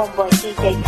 homeboy DJ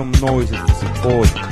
some noises to support.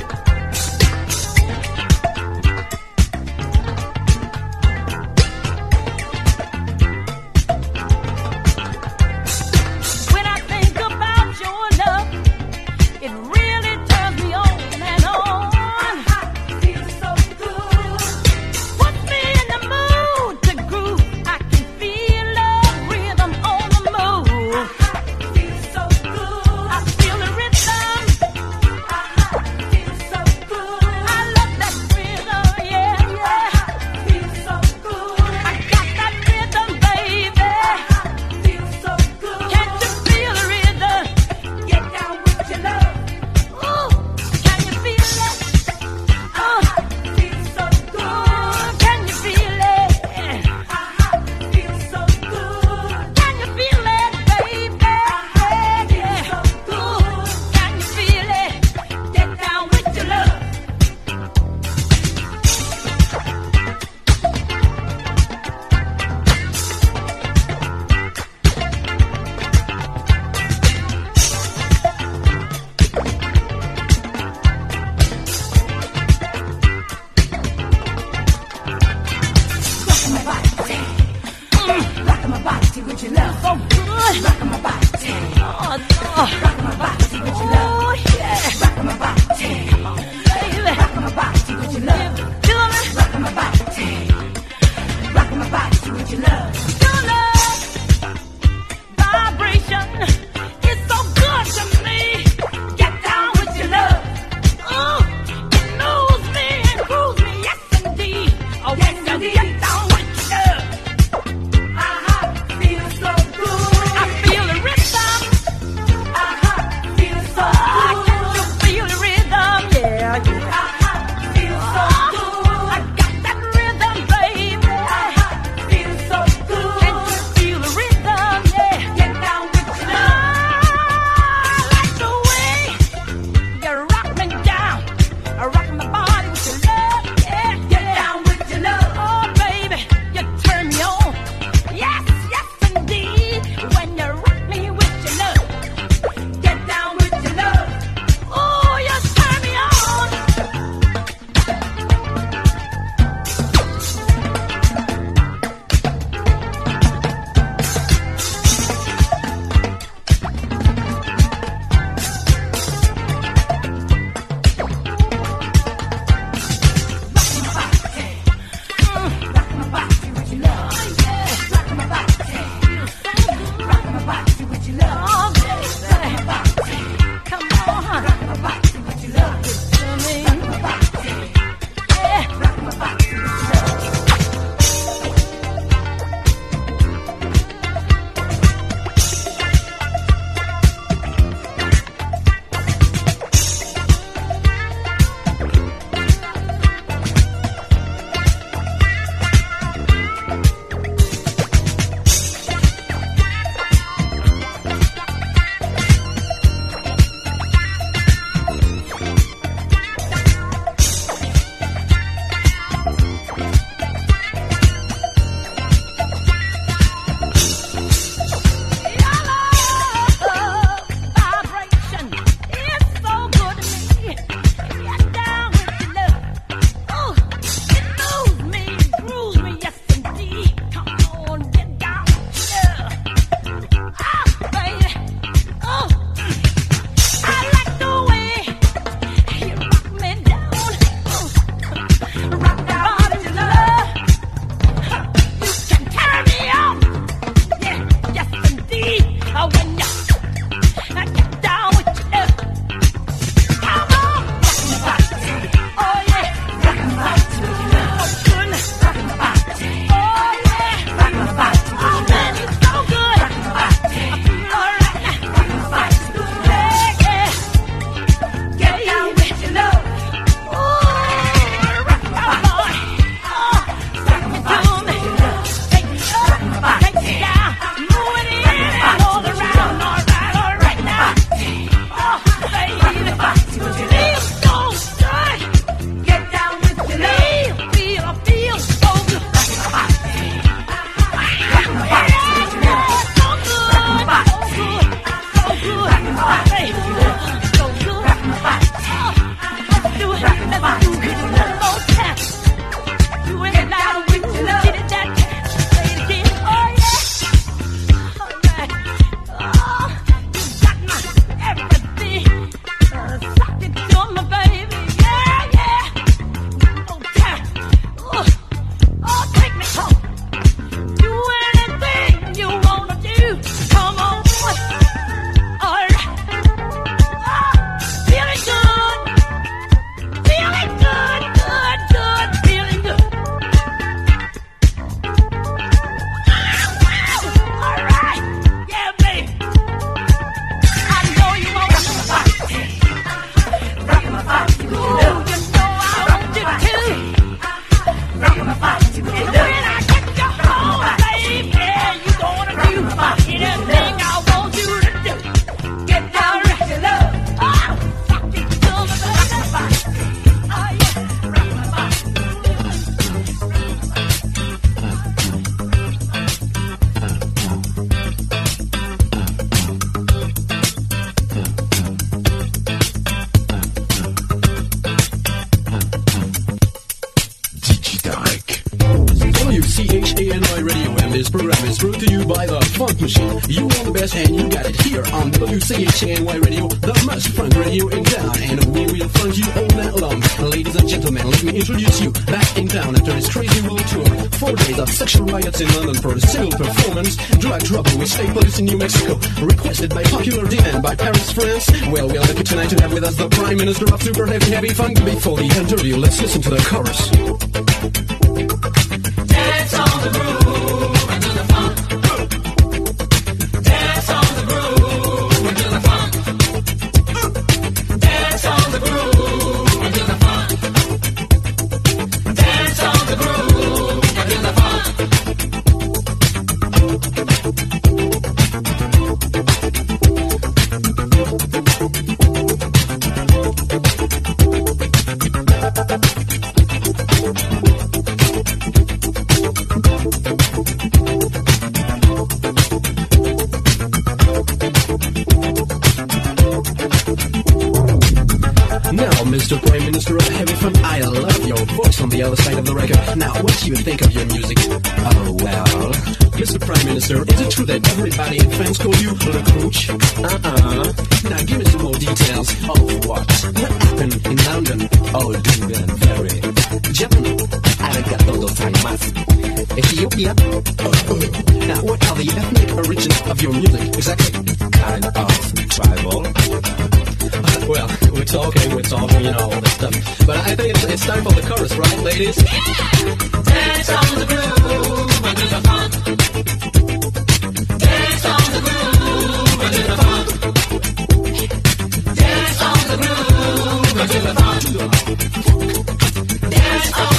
minister of super heavy, heavy funk. Before the interview, let's listen to the chorus. Is it true that everybody in France call you the Crooch? Uh-uh. Now give me some more details. Of what? Happened in London? Oh, Dublin, very. Germany, arigato gozaimasu. Ethiopia, oh, Ethiopia. Now, what are the ethnic origins of your music exactly? Kind of tribal. well, we're talking, we're talking, you know, all this stuff. But I think it's, it's time for the chorus, right, ladies? Yeah! Dance on the groove, under the funk. That's all.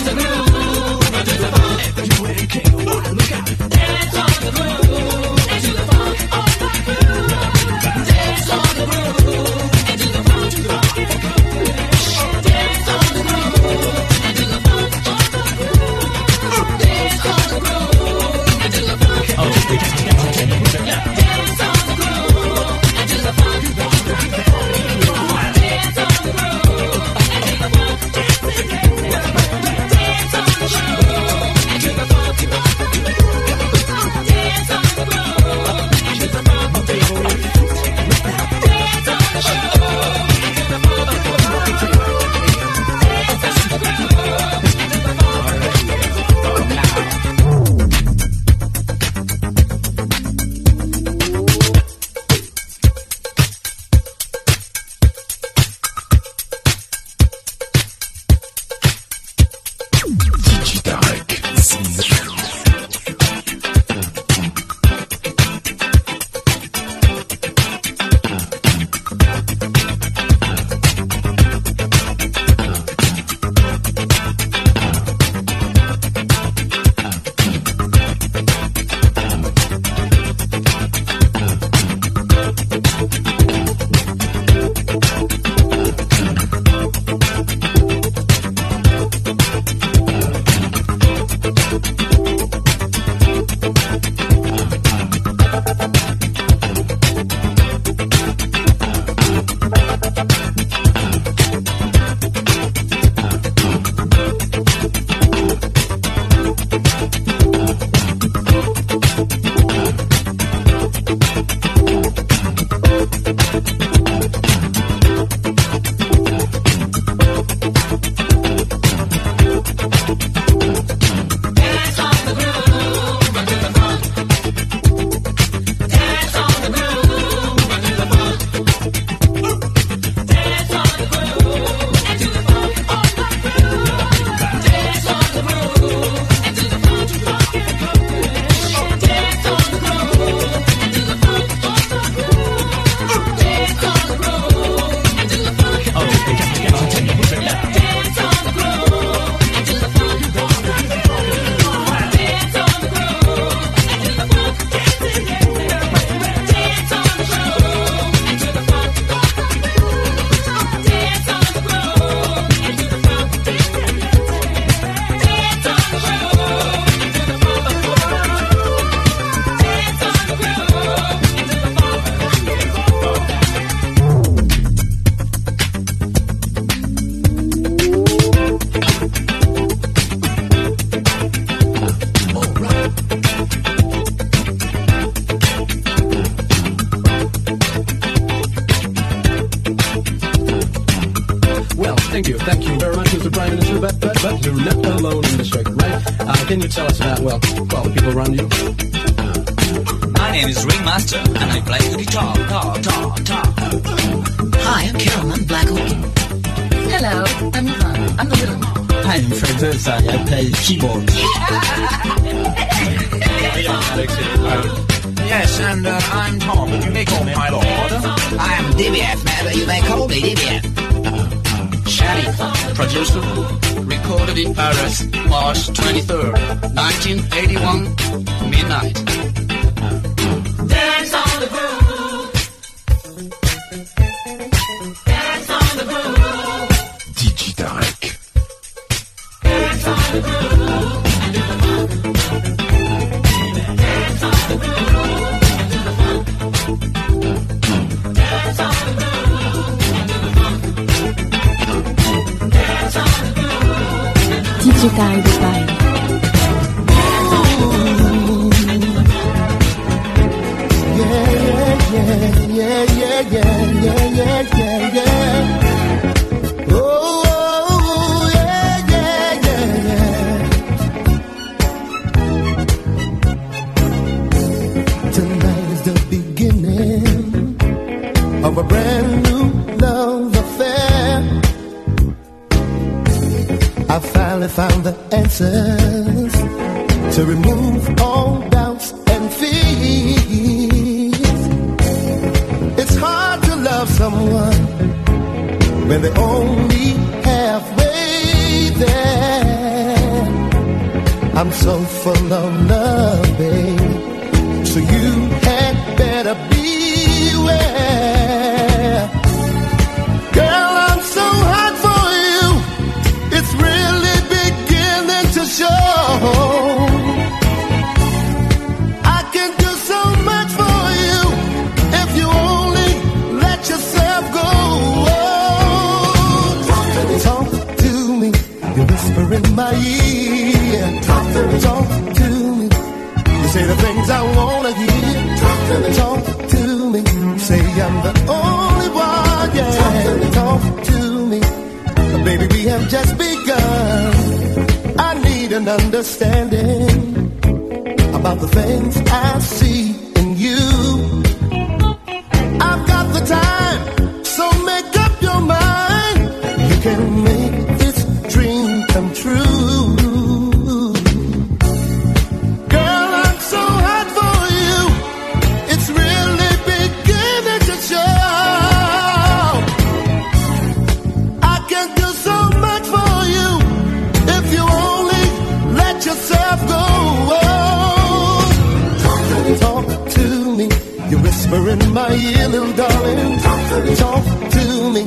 whisper in my ear, little darling. Talk to me.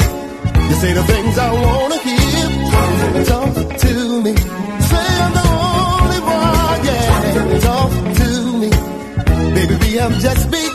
You say the things I wanna hear. Talk to me. Say I'm the only one, yeah. Talk to me. Baby, I'm just begun.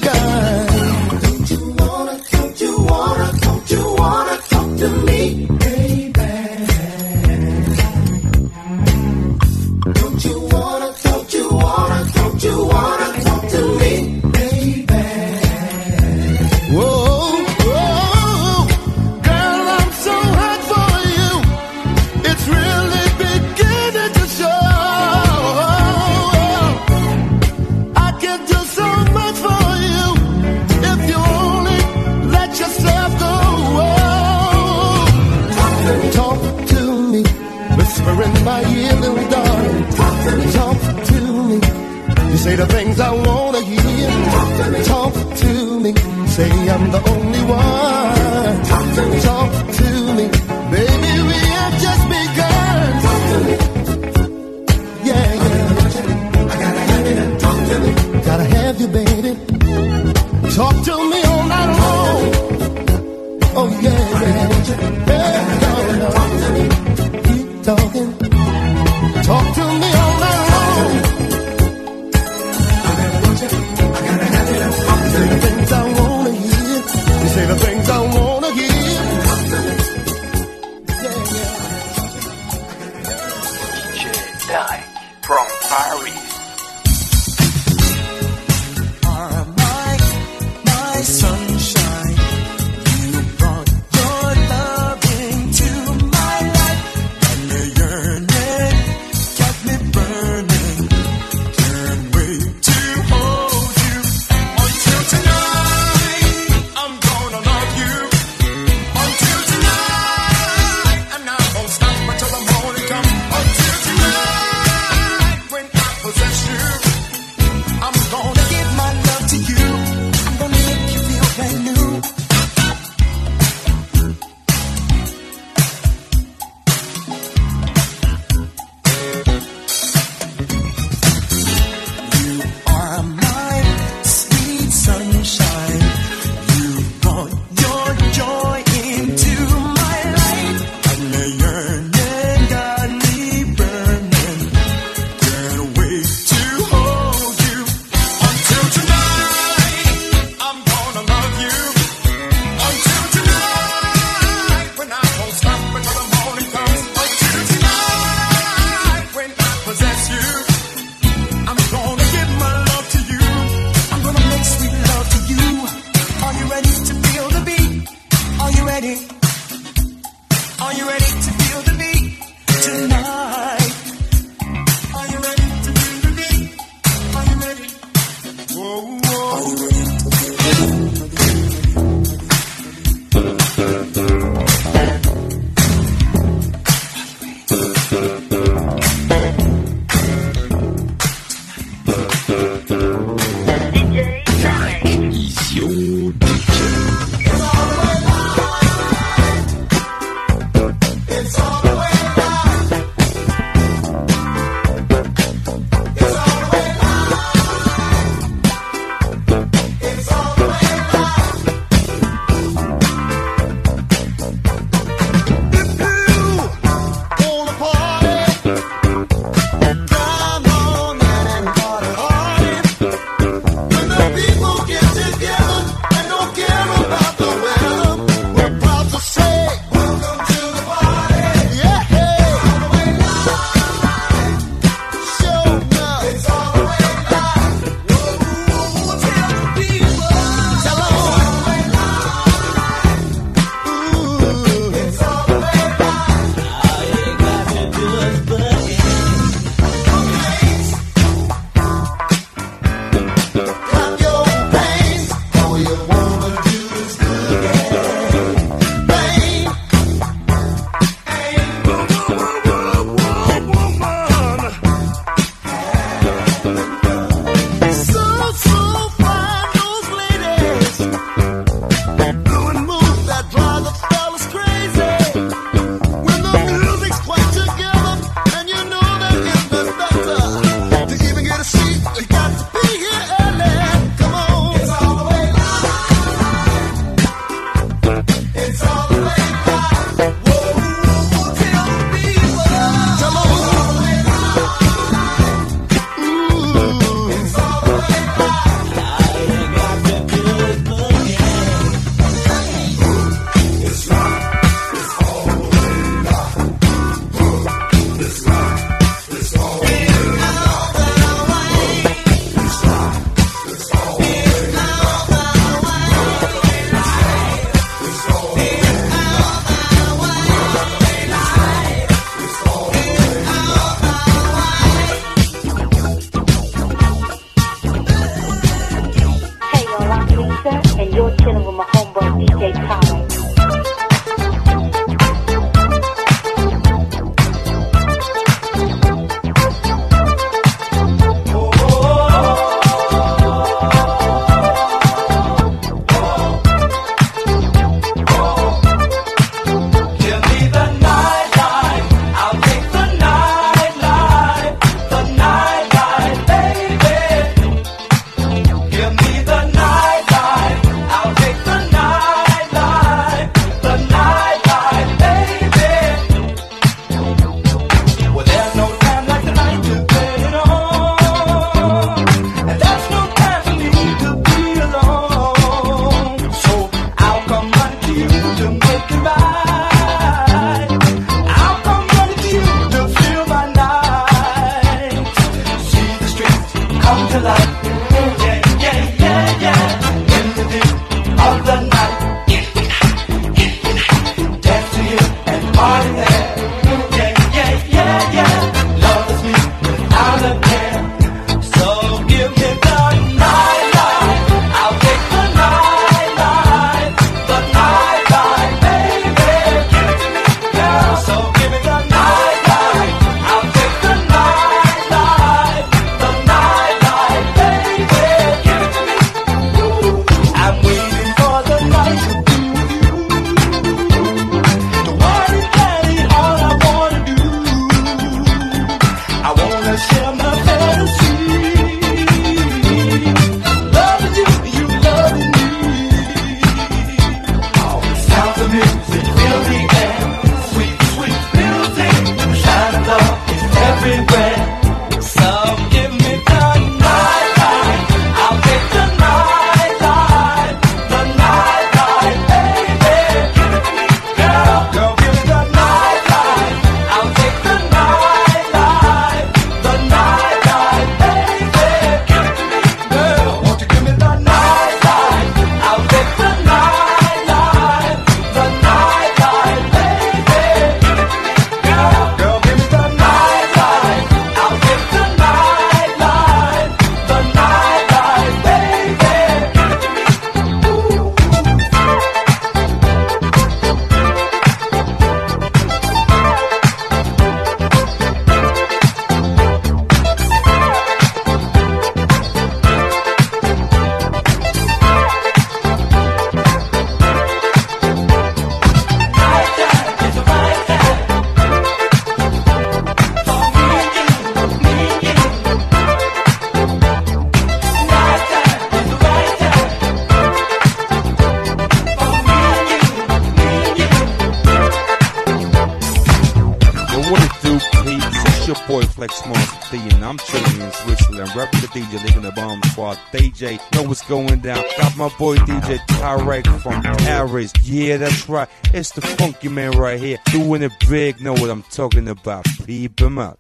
your boy Flex Mark D, and I'm chilling in Switzerland. Rep the DJ, leaving the bomb squad. DJ, know what's going down. Got my boy DJ Tarek from Paris. Yeah, that's right. It's the funky man right here, doing it big. Know what I'm talking about. Peep him out.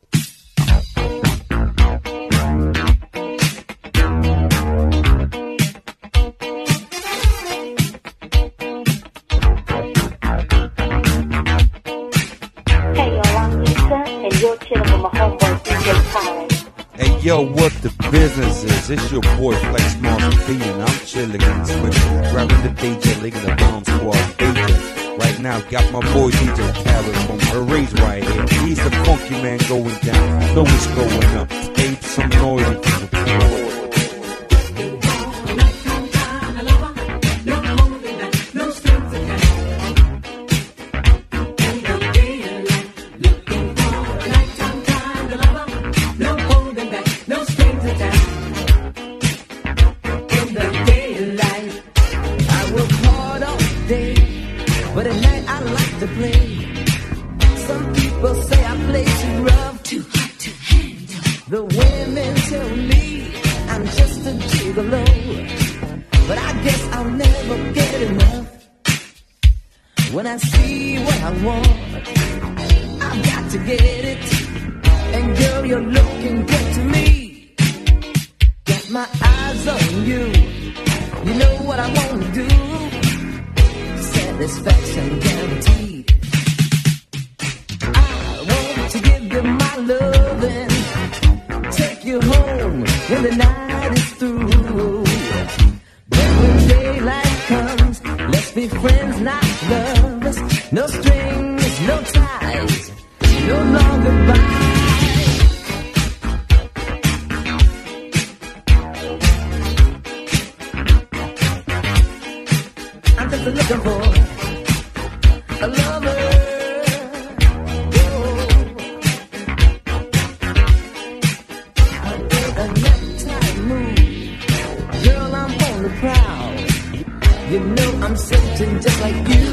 Yo, what the business is? It's your boy Flex Mars and B, and I'm chilling and switching. Grabbing the DJ, licking the bomb squad, baby. Right now, got my boy DJ Khaled from Arrange right here. He's the funky man going down. Know what's going up. Ape some noise. acting just like you.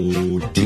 Is